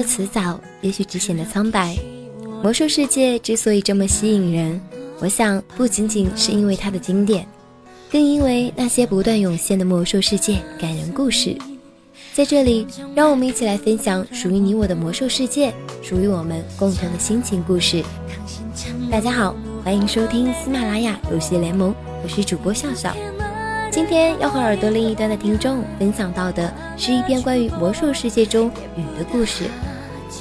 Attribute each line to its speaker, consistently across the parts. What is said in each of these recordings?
Speaker 1: 的辞藻也许只显得苍白。魔兽世界之所以这么吸引人，我想不仅仅是因为它的经典，更因为那些不断涌现的魔兽世界感人故事。在这里，让我们一起来分享属于你我的魔兽世界，属于我们共同的心情故事。大家好，欢迎收听喜马拉雅游戏联盟，我是主播笑笑。今天要和耳朵另一端的听众分享到的是一篇关于魔兽世界中雨的故事。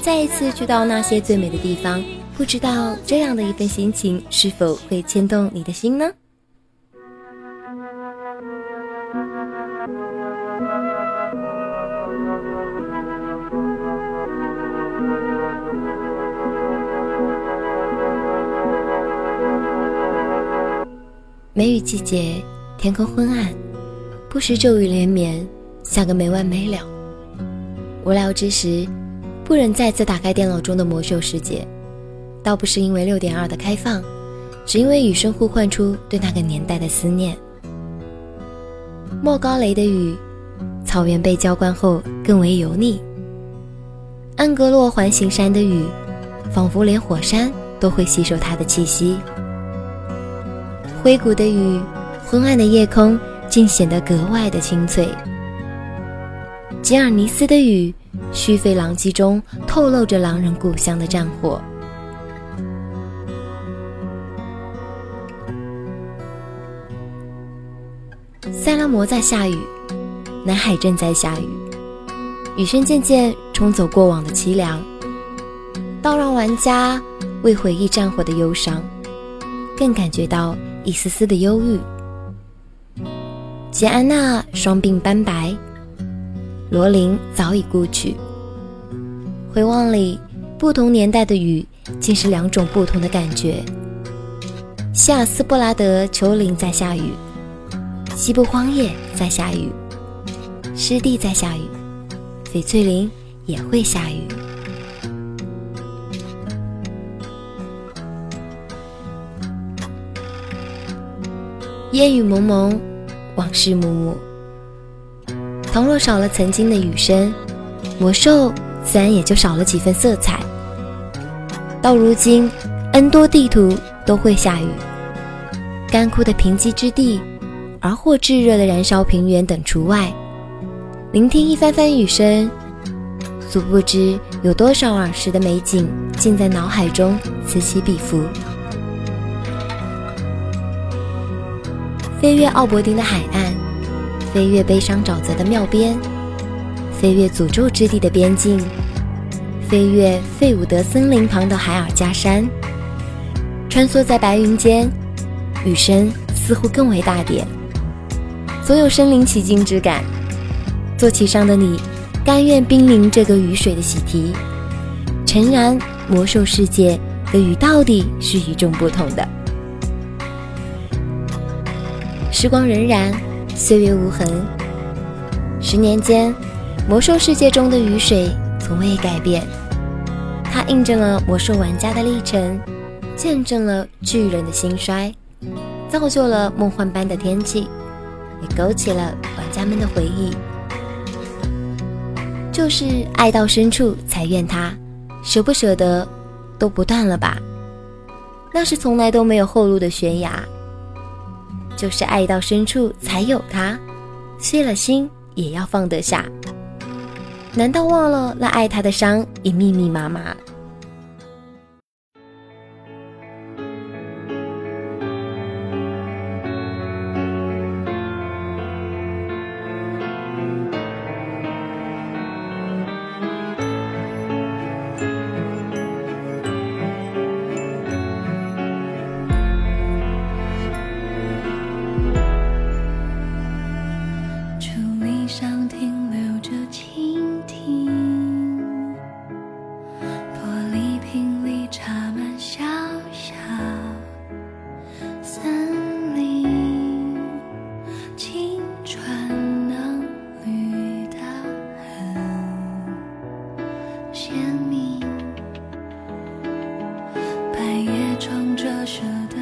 Speaker 1: 再一次去到那些最美的地方，不知道这样的一份心情是否会牵动你的心呢？梅雨季节，天空昏暗，不时骤雨连绵，下个没完没了。无聊之时。不忍再次打开电脑中的魔兽世界，倒不是因为六点二的开放，只因为雨声呼唤出对那个年代的思念。莫高雷的雨，草原被浇灌后更为油腻。安格洛环形山的雨，仿佛连火山都会吸收它的气息。灰谷的雨，昏暗的夜空竟显得格外的清脆。吉尔尼斯的雨。虚飞狼藉中透露着狼人故乡的战火。塞拉摩在下雨，南海正在下雨，雨声渐渐冲走过往的凄凉，倒让玩家为回忆战火的忧伤，更感觉到一丝丝的忧郁。杰安娜双鬓斑白。罗琳早已故去。回望里，不同年代的雨竟是两种不同的感觉。希尔斯布拉德丘陵在下雨，西部荒野在下雨，湿地在下雨，翡翠林也会下雨。烟雨蒙蒙，往事暮暮。倘若少了曾经的雨声，魔兽自然也就少了几分色彩。到如今，N 多地图都会下雨，干枯的贫瘠之地，而或炙热的燃烧平原等除外。聆听一番番雨声，殊不知有多少儿时的美景，竟在脑海中此起彼伏。飞越奥伯丁的海岸。飞越悲伤沼泽的庙边，飞越诅咒之地的边境，飞越费伍德森林旁的海尔加山，穿梭在白云间，雨声似乎更为大点，总有身临其境之感。坐骑上的你，甘愿濒临这个雨水的喜提。诚然，魔兽世界的雨到底是与众不同的。时光荏苒。岁月无痕，十年间，魔兽世界中的雨水从未改变。它印证了魔兽玩家的历程，见证了巨人的兴衰，造就了梦幻般的天气，也勾起了玩家们的回忆。就是爱到深处才怨他，舍不舍得都不断了吧？那是从来都没有后路的悬崖。就是爱到深处才有他，碎了心也要放得下。难道忘了那爱他的伤已密密麻麻？
Speaker 2: 舍得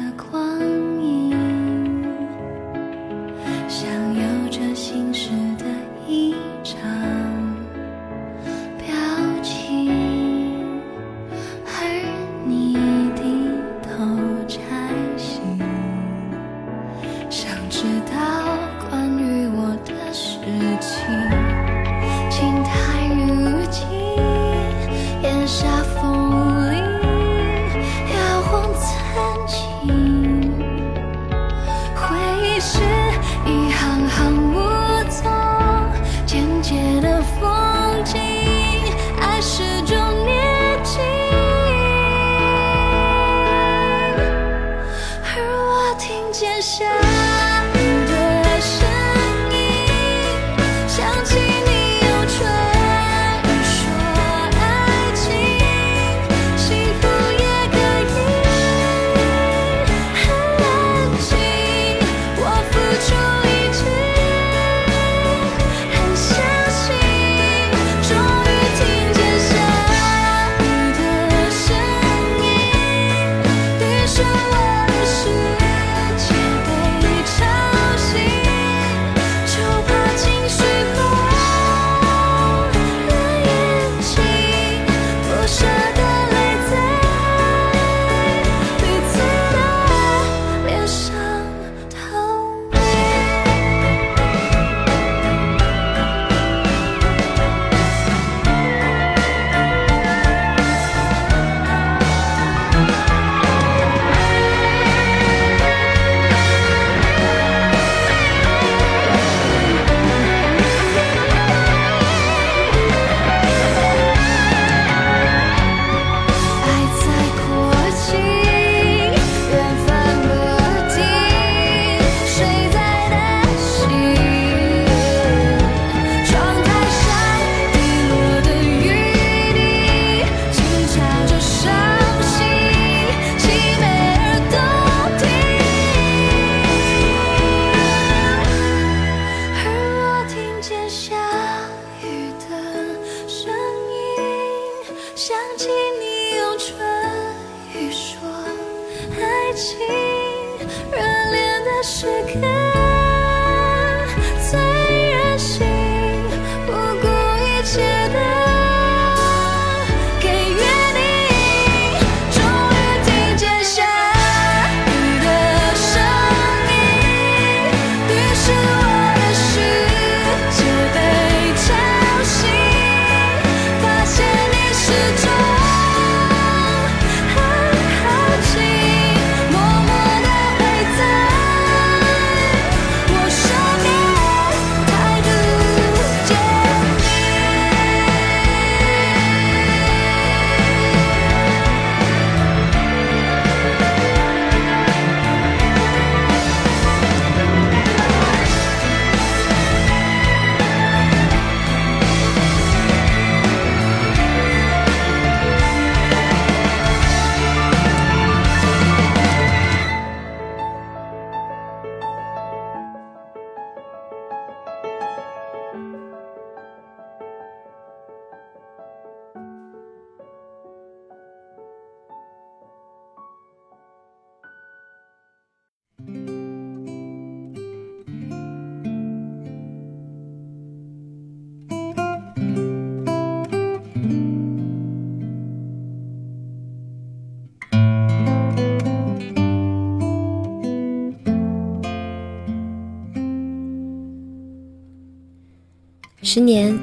Speaker 1: 十年，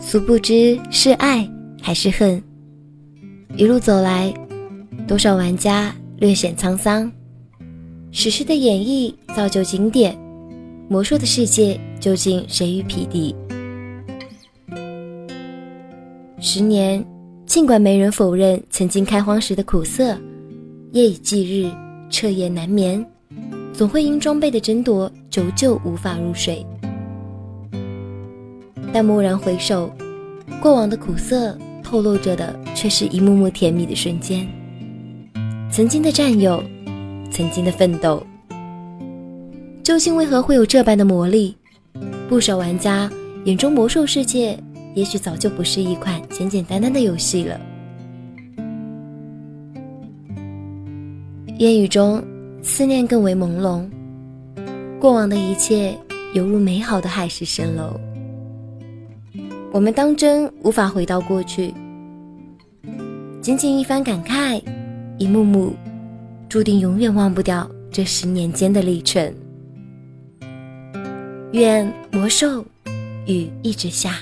Speaker 1: 殊不知是爱还是恨。一路走来，多少玩家略显沧桑。史诗的演绎造就经典，魔兽的世界究竟谁与匹敌？十年，尽管没人否认曾经开荒时的苦涩，夜以继日，彻夜难眠，总会因装备的争夺，久久无法入睡。但蓦然回首，过往的苦涩透露着的，却是一幕幕甜蜜的瞬间。曾经的战友。曾经的奋斗，究竟为何会有这般的魔力？不少玩家眼中魔兽世界，也许早就不是一款简简单单的游戏了。烟雨中，思念更为朦胧，过往的一切犹如美好的海市蜃楼。我们当真无法回到过去，仅仅一番感慨，一幕幕。注定永远忘不掉这十年间的历程。愿魔兽雨一直下。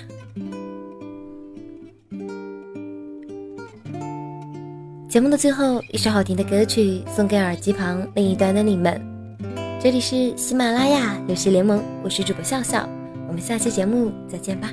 Speaker 1: 节目的最后，一首好听的歌曲送给耳机旁另一端的你们。这里是喜马拉雅游戏联盟，我是主播笑笑，我们下期节目再见吧。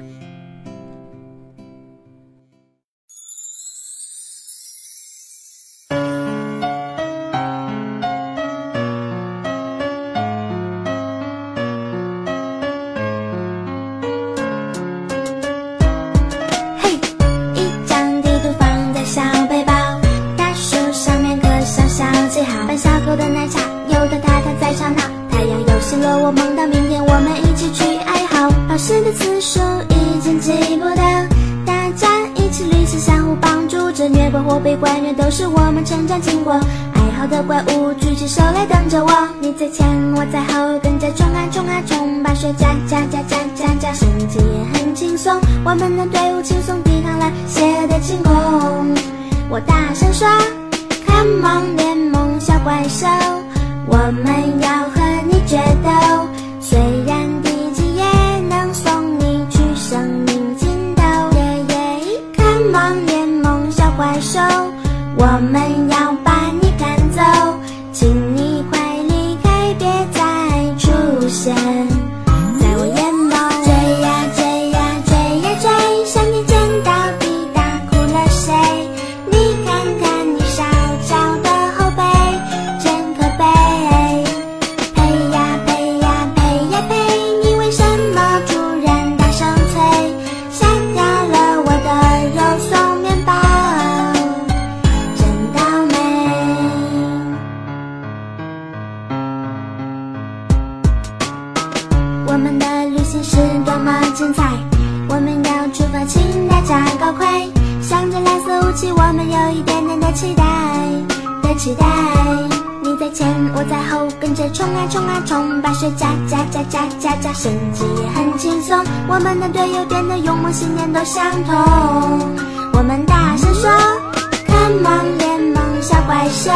Speaker 2: 喝的奶茶，有的太太在吵闹。太阳又西落，我梦到明天，我们一起去哀嚎。考试的次数已经记不得，大家一起旅行，相互帮助这，虐狗或被关虐，都是我们成长经过。爱好的怪物举起手来等着我，你在前，我在后，跟着冲啊冲啊冲，把水加加加加加加，心情也很轻松。我们的队伍轻松抵抗了邪恶的进攻，我大声说，Come on！怪兽，我们要和你决斗。起，我们有一点点的期待的期待你在前，我在后，跟着冲啊冲啊冲，把血加加加加加加，升级也很轻松。我们的队友变得勇猛，信念都相同。我们大声说，Come on，联盟小怪兽，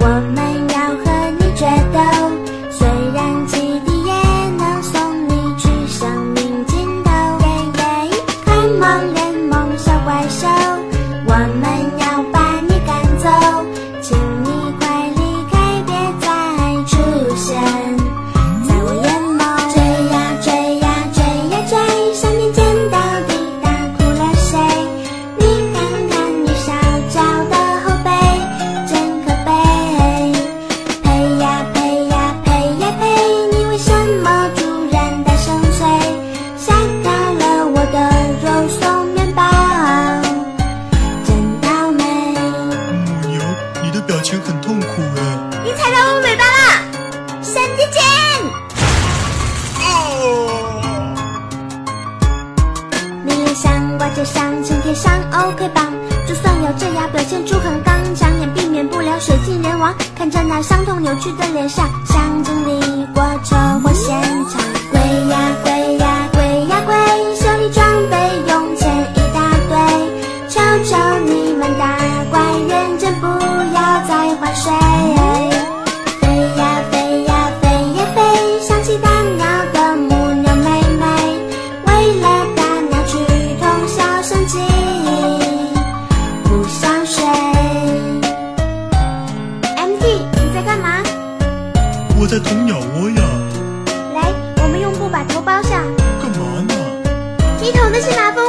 Speaker 2: 我们要和你决斗。
Speaker 3: 窝在捅鸟窝呀。
Speaker 2: 来，我们用布把头包上。
Speaker 3: 干嘛呢？
Speaker 2: 你捅的是马蜂